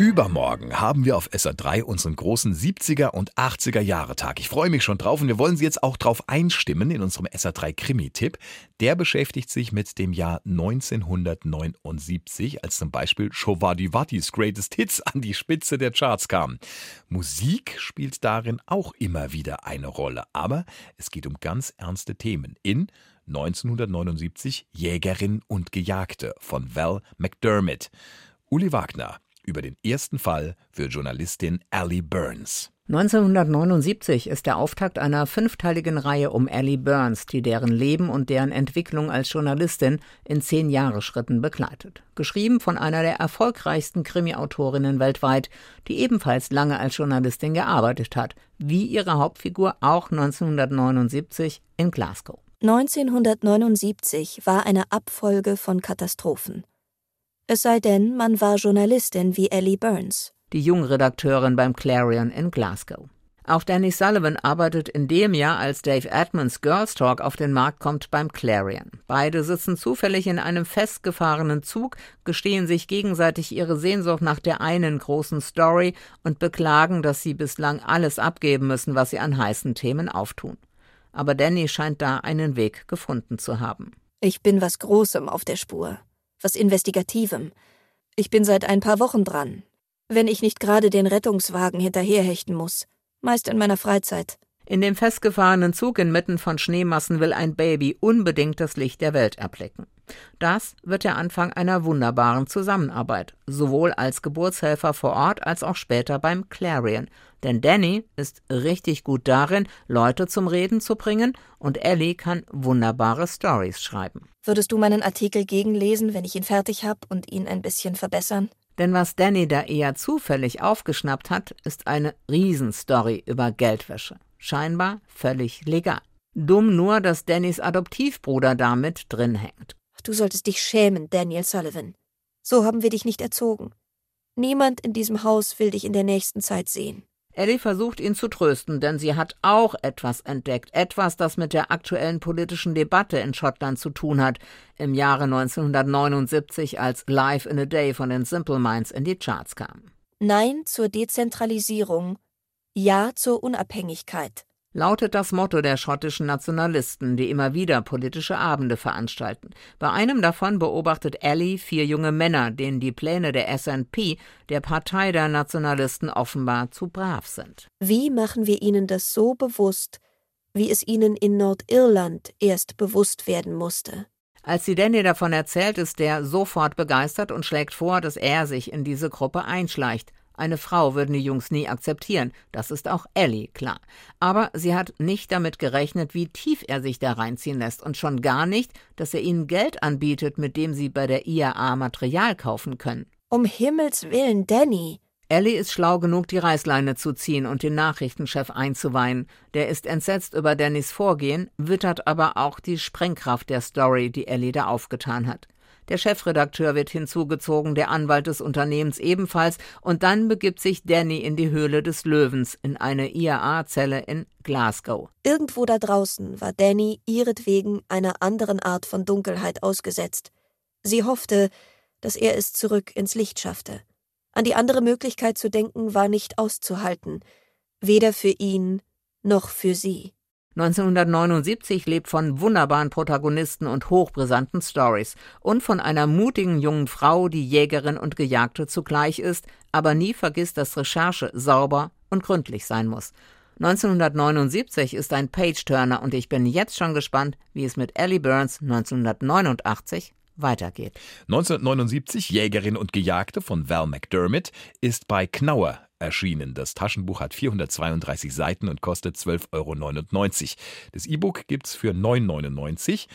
Übermorgen haben wir auf SR3 unseren großen 70er und 80er Jahre Tag. Ich freue mich schon drauf und wir wollen Sie jetzt auch drauf einstimmen in unserem SR3 Krimi-Tipp. Der beschäftigt sich mit dem Jahr 1979, als zum Beispiel Shovadi Wattis Greatest Hits an die Spitze der Charts kamen. Musik spielt darin auch immer wieder eine Rolle, aber es geht um ganz ernste Themen in 1979 Jägerin und Gejagte von Val McDermott. Uli Wagner über den ersten Fall für Journalistin Allie Burns. 1979 ist der Auftakt einer fünfteiligen Reihe um Allie Burns, die deren Leben und deren Entwicklung als Journalistin in zehn Jahresschritten begleitet. Geschrieben von einer der erfolgreichsten Krimi-Autorinnen weltweit, die ebenfalls lange als Journalistin gearbeitet hat, wie ihre Hauptfigur auch 1979 in Glasgow. 1979 war eine Abfolge von Katastrophen. Es sei denn, man war Journalistin wie Ellie Burns. Die Jungredakteurin beim Clarion in Glasgow. Auch Danny Sullivan arbeitet in dem Jahr, als Dave Edmonds Girls Talk auf den Markt kommt, beim Clarion. Beide sitzen zufällig in einem festgefahrenen Zug, gestehen sich gegenseitig ihre Sehnsucht nach der einen großen Story und beklagen, dass sie bislang alles abgeben müssen, was sie an heißen Themen auftun. Aber Danny scheint da einen Weg gefunden zu haben. Ich bin was Großem auf der Spur was Investigativem. Ich bin seit ein paar Wochen dran. Wenn ich nicht gerade den Rettungswagen hinterherhechten muss. Meist in meiner Freizeit. In dem festgefahrenen Zug inmitten von Schneemassen will ein Baby unbedingt das Licht der Welt erblicken. Das wird der Anfang einer wunderbaren Zusammenarbeit, sowohl als Geburtshelfer vor Ort als auch später beim Clarion. Denn Danny ist richtig gut darin, Leute zum Reden zu bringen und Ellie kann wunderbare Stories schreiben. Würdest du meinen Artikel gegenlesen, wenn ich ihn fertig habe und ihn ein bisschen verbessern? Denn was Danny da eher zufällig aufgeschnappt hat, ist eine Riesenstory über Geldwäsche. Scheinbar völlig legal. Dumm nur, dass Dannys Adoptivbruder damit drin hängt. Du solltest dich schämen, Daniel Sullivan. So haben wir dich nicht erzogen. Niemand in diesem Haus will dich in der nächsten Zeit sehen. Ellie versucht ihn zu trösten, denn sie hat auch etwas entdeckt, etwas, das mit der aktuellen politischen Debatte in Schottland zu tun hat, im Jahre 1979, als Live in a Day von den Simple Minds in die Charts kam. Nein zur Dezentralisierung, Ja zur Unabhängigkeit lautet das Motto der schottischen Nationalisten, die immer wieder politische Abende veranstalten. Bei einem davon beobachtet Ellie vier junge Männer, denen die Pläne der SNP, der Partei der Nationalisten, offenbar zu brav sind. Wie machen wir ihnen das so bewusst, wie es ihnen in Nordirland erst bewusst werden musste? Als sie Danny davon erzählt, ist der sofort begeistert und schlägt vor, dass er sich in diese Gruppe einschleicht. Eine Frau würden die Jungs nie akzeptieren, das ist auch Ellie klar. Aber sie hat nicht damit gerechnet, wie tief er sich da reinziehen lässt und schon gar nicht, dass er ihnen Geld anbietet, mit dem sie bei der IAA Material kaufen können. Um Himmels willen, Danny. Ellie ist schlau genug, die Reißleine zu ziehen und den Nachrichtenchef einzuweihen. Der ist entsetzt über Dannys Vorgehen, wittert aber auch die Sprengkraft der Story, die Ellie da aufgetan hat. Der Chefredakteur wird hinzugezogen, der Anwalt des Unternehmens ebenfalls, und dann begibt sich Danny in die Höhle des Löwens, in eine IAA-Zelle in Glasgow. Irgendwo da draußen war Danny ihretwegen einer anderen Art von Dunkelheit ausgesetzt. Sie hoffte, dass er es zurück ins Licht schaffte. An die andere Möglichkeit zu denken war nicht auszuhalten, weder für ihn noch für sie. 1979 lebt von wunderbaren Protagonisten und hochbrisanten Stories und von einer mutigen jungen Frau, die Jägerin und Gejagte zugleich ist, aber nie vergisst, dass Recherche sauber und gründlich sein muss. 1979 ist ein Page-Turner und ich bin jetzt schon gespannt, wie es mit Ellie Burns 1989 weitergeht. 1979 Jägerin und Gejagte von Val McDermott ist bei Knauer erschienen. Das Taschenbuch hat 432 Seiten und kostet 12,99 Euro. Das E-Book gibt es für 9,99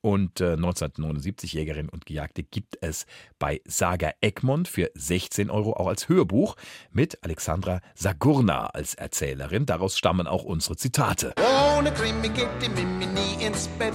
und äh, 1979 Jägerin und Gejagte gibt es bei Saga Egmont für 16 Euro auch als Hörbuch mit Alexandra Sagurna als Erzählerin. Daraus stammen auch unsere Zitate. Ohne Krimi geht die Mimi nie ins Bett.